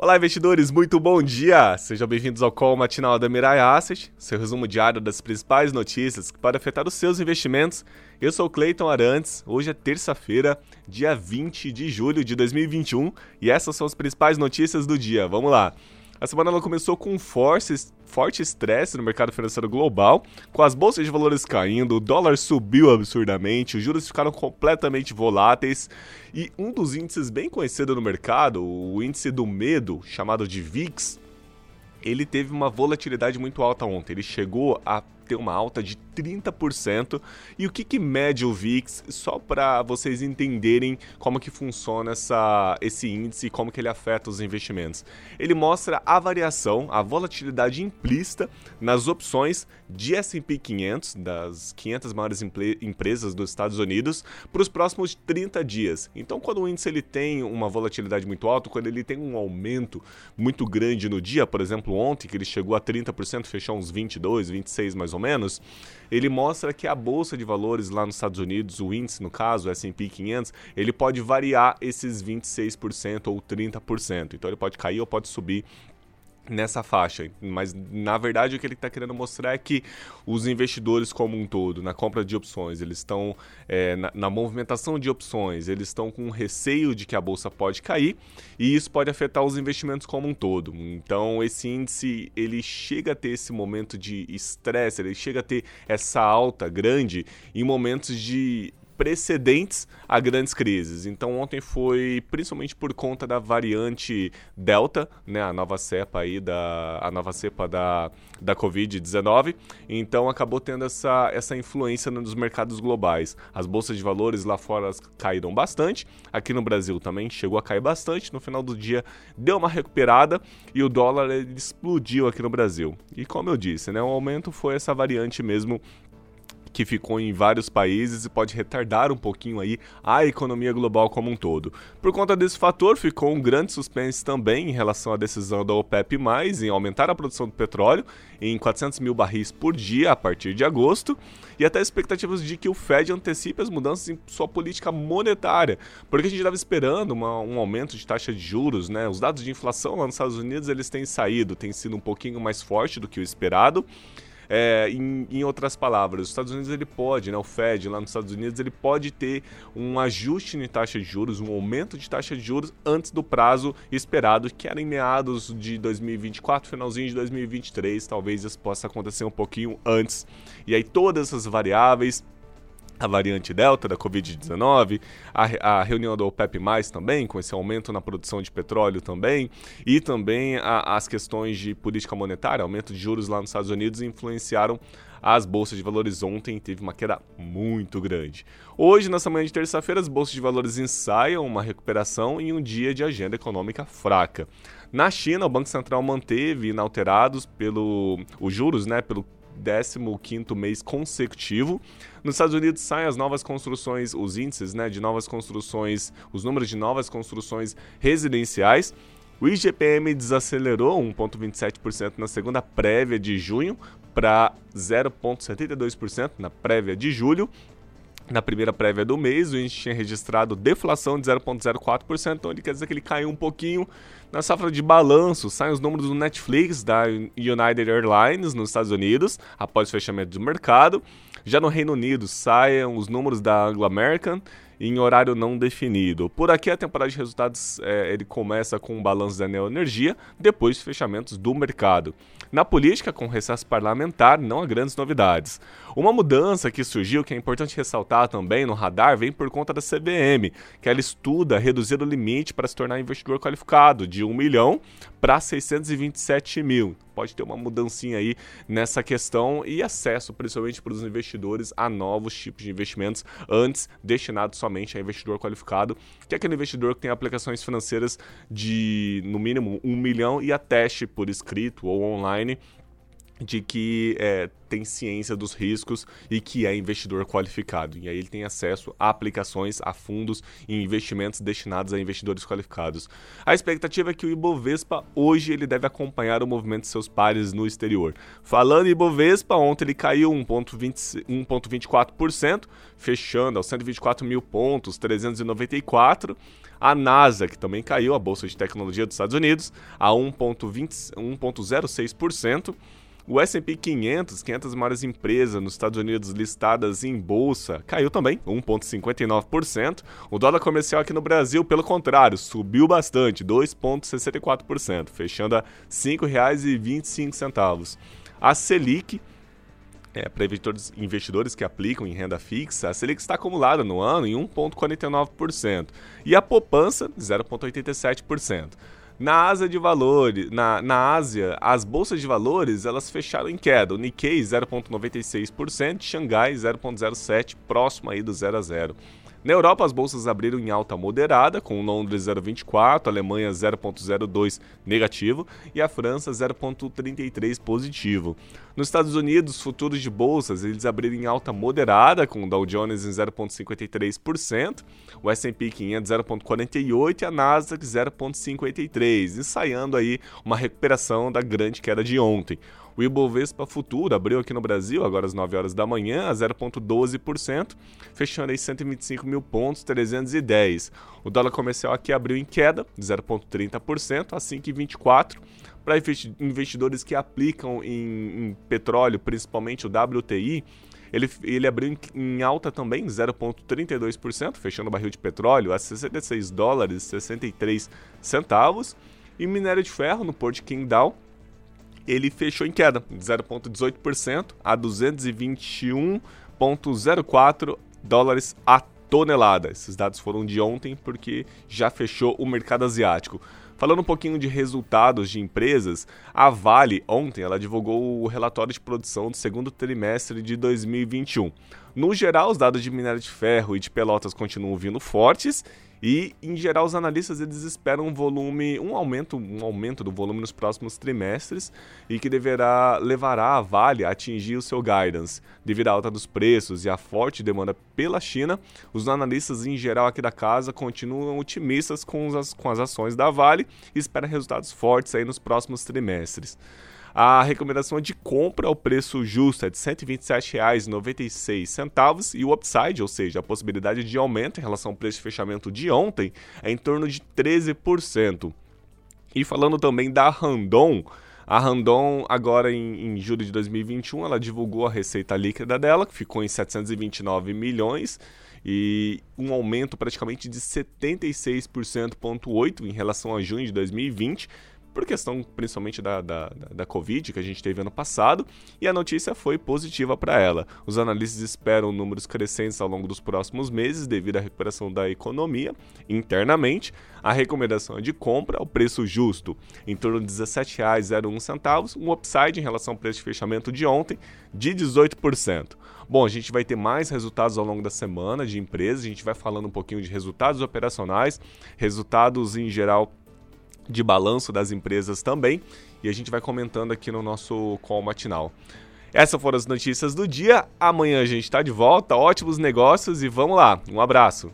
Olá, investidores, muito bom dia! Sejam bem-vindos ao Call Matinal da Mirai Asset, seu resumo diário das principais notícias que podem afetar os seus investimentos. Eu sou Cleiton Arantes, hoje é terça-feira, dia 20 de julho de 2021, e essas são as principais notícias do dia. Vamos lá! A semana ela começou com um forte, estresse no mercado financeiro global, com as bolsas de valores caindo, o dólar subiu absurdamente, os juros ficaram completamente voláteis e um dos índices bem conhecido no mercado, o índice do medo, chamado de VIX, ele teve uma volatilidade muito alta ontem. Ele chegou a ter uma alta de 30%. E o que, que mede o VIX? Só para vocês entenderem como que funciona essa, esse índice e como que ele afeta os investimentos. Ele mostra a variação, a volatilidade implícita nas opções de S&P 500, das 500 maiores empresas dos Estados Unidos, para os próximos 30 dias. Então, quando o índice ele tem uma volatilidade muito alta, quando ele tem um aumento muito grande no dia, por exemplo, ontem, que ele chegou a 30%, fechou uns 22, 26 mais ou menos, ele mostra que a bolsa de valores lá nos Estados Unidos, o índice no caso, o S&P 500, ele pode variar esses 26% ou 30%. Então ele pode cair ou pode subir nessa faixa. Mas na verdade o que ele está querendo mostrar é que os investidores como um todo, na compra de opções, eles estão é, na, na, movimentação de opções, eles estão com receio de que a bolsa pode cair e isso pode afetar os investimentos como um todo. Então esse índice ele chega a ter esse momento de estresse, ele chega a ter essa alta grande em momentos de precedentes a grandes crises. Então ontem foi principalmente por conta da variante Delta, né, a nova cepa aí da a nova cepa da, da COVID-19. Então acabou tendo essa essa influência nos mercados globais. As bolsas de valores lá fora caíram bastante, aqui no Brasil também chegou a cair bastante. No final do dia deu uma recuperada e o dólar explodiu aqui no Brasil. E como eu disse, né, o aumento foi essa variante mesmo que ficou em vários países e pode retardar um pouquinho aí a economia global como um todo. Por conta desse fator, ficou um grande suspense também em relação à decisão da OPEP+, em aumentar a produção de petróleo em 400 mil barris por dia a partir de agosto, e até expectativas de que o Fed antecipe as mudanças em sua política monetária, porque a gente estava esperando uma, um aumento de taxa de juros, né? Os dados de inflação lá nos Estados Unidos eles têm saído, têm sido um pouquinho mais forte do que o esperado, é, em, em, outras palavras, os Estados Unidos ele pode, né, o Fed lá nos Estados Unidos ele pode ter um ajuste em taxa de juros, um aumento de taxa de juros antes do prazo esperado, que era em meados de 2024, finalzinho de 2023, talvez isso possa acontecer um pouquinho antes. E aí todas essas variáveis a variante Delta da Covid-19, a, a, reunião do OPEP+, também, com esse aumento na produção de petróleo também, e também a, as questões de política monetária, aumento de juros lá nos Estados Unidos influenciaram as bolsas de valores ontem, teve uma queda muito grande. Hoje, nessa manhã de terça-feira, as bolsas de valores ensaiam uma recuperação em um dia de agenda econômica fraca. Na China, o Banco Central manteve inalterados pelo os juros, né, pelo 15º mês consecutivo. Nos Estados Unidos saem as novas construções, os índices né, de novas construções, os números de novas construções residenciais. O IGPM desacelerou 1,27% na segunda prévia de junho para 0,72% na prévia de julho. Na primeira prévia do mês, o índice tinha registrado deflação de 0,04%, então ele quer dizer que ele caiu um pouquinho. Na safra de balanço, saem os números do Netflix, da United Airlines, nos Estados Unidos, após o fechamento do mercado. Já no Reino Unido, saem os números da Anglo American em horário não definido. Por aqui, a temporada de resultados é, ele começa com o balanço da Neoenergia, depois fechamentos do mercado. Na política, com recesso parlamentar, não há grandes novidades. Uma mudança que surgiu, que é importante ressaltar também no radar, vem por conta da CVM, que ela estuda reduzir o limite para se tornar investidor qualificado de 1 milhão para 627 mil. Pode ter uma mudancinha aí nessa questão e acesso, principalmente para os investidores, a novos tipos de investimentos antes destinados somente a investidor qualificado, que é aquele investidor que tem aplicações financeiras de no mínimo 1 milhão e a teste por escrito ou online de que é, tem ciência dos riscos e que é investidor qualificado. E aí ele tem acesso a aplicações, a fundos e investimentos destinados a investidores qualificados. A expectativa é que o Ibovespa hoje ele deve acompanhar o movimento de seus pares no exterior. Falando em Ibovespa, ontem ele caiu 1,24%, fechando aos 124 mil pontos, 394. A NASA, que também caiu, a Bolsa de Tecnologia dos Estados Unidos, a 1,06%. O S&P 500, 500 maiores empresas nos Estados Unidos listadas em bolsa, caiu também, 1,59%. O dólar comercial aqui no Brasil, pelo contrário, subiu bastante, 2,64%, fechando a R$ 5,25. A Selic, é, para investidores, que aplicam em renda fixa, a Selic está acumulada no ano em 1,49%. E a poupança, 0,87%. Na Ásia de valores, na, na Ásia, as bolsas de valores elas fecharam em queda. O Nikkei 0,96%, Xangai 0,07%, próximo aí do 0 a 0. Na Europa, as bolsas abriram em alta moderada, com Londres 0,24, Alemanha 0,02 negativo e a França 0,33 positivo. Nos Estados Unidos, futuros de bolsas eles abriram em alta moderada, com o Dow Jones em 0,53%, o S&P 500 0,48% e a Nasdaq 0,53%, ensaiando aí uma recuperação da grande queda de ontem. O Ibovespa Futuro abriu aqui no Brasil, agora às 9 horas da manhã, a 0,12%, fechando aí 125 mil pontos, 310. O dólar comercial aqui abriu em queda, 0,30%, a 5,24%. Para investidores que aplicam em, em petróleo, principalmente o WTI, ele, ele abriu em, em alta também, 0,32%, fechando o barril de petróleo a 66 dólares 63 centavos. E minério de ferro no Porto de Qingdao ele fechou em queda de 0,18% a 221,04 dólares a tonelada. Esses dados foram de ontem porque já fechou o mercado asiático. Falando um pouquinho de resultados de empresas, a Vale ontem ela divulgou o relatório de produção do segundo trimestre de 2021. No geral, os dados de minério de ferro e de pelotas continuam vindo fortes e, em geral, os analistas eles esperam um volume, um aumento, um aumento do volume nos próximos trimestres e que deverá levará a Vale a atingir o seu guidance. Devido à alta dos preços e à forte demanda pela China, os analistas em geral aqui da casa continuam otimistas com as, com as ações da Vale e esperam resultados fortes aí nos próximos trimestres. A recomendação de compra ao preço justo é de R$ 127,96 e o upside, ou seja, a possibilidade de aumento em relação ao preço de fechamento de ontem, é em torno de 13%. E falando também da Randon, a Randon, agora em, em, julho de 2021, ela divulgou a receita líquida dela, que ficou em 729 milhões, e um aumento praticamente de 76,8% em relação a junho de 2020, por questão principalmente da, da, da Covid que a gente teve ano passado, e a notícia foi positiva para ela. Os analistas esperam números crescentes ao longo dos próximos meses devido à recuperação da economia internamente. A recomendação é de compra ao preço justo, em torno de R$ 17,01, um upside em relação ao preço de fechamento de ontem de 18%. Bom, a gente vai ter mais resultados ao longo da semana de empresas, a gente vai falando um pouquinho de resultados operacionais, resultados em geral de balanço das empresas também, e a gente vai comentando aqui no nosso call matinal. Essas foram as notícias do dia. Amanhã a gente está de volta. Ótimos negócios e vamos lá. Um abraço.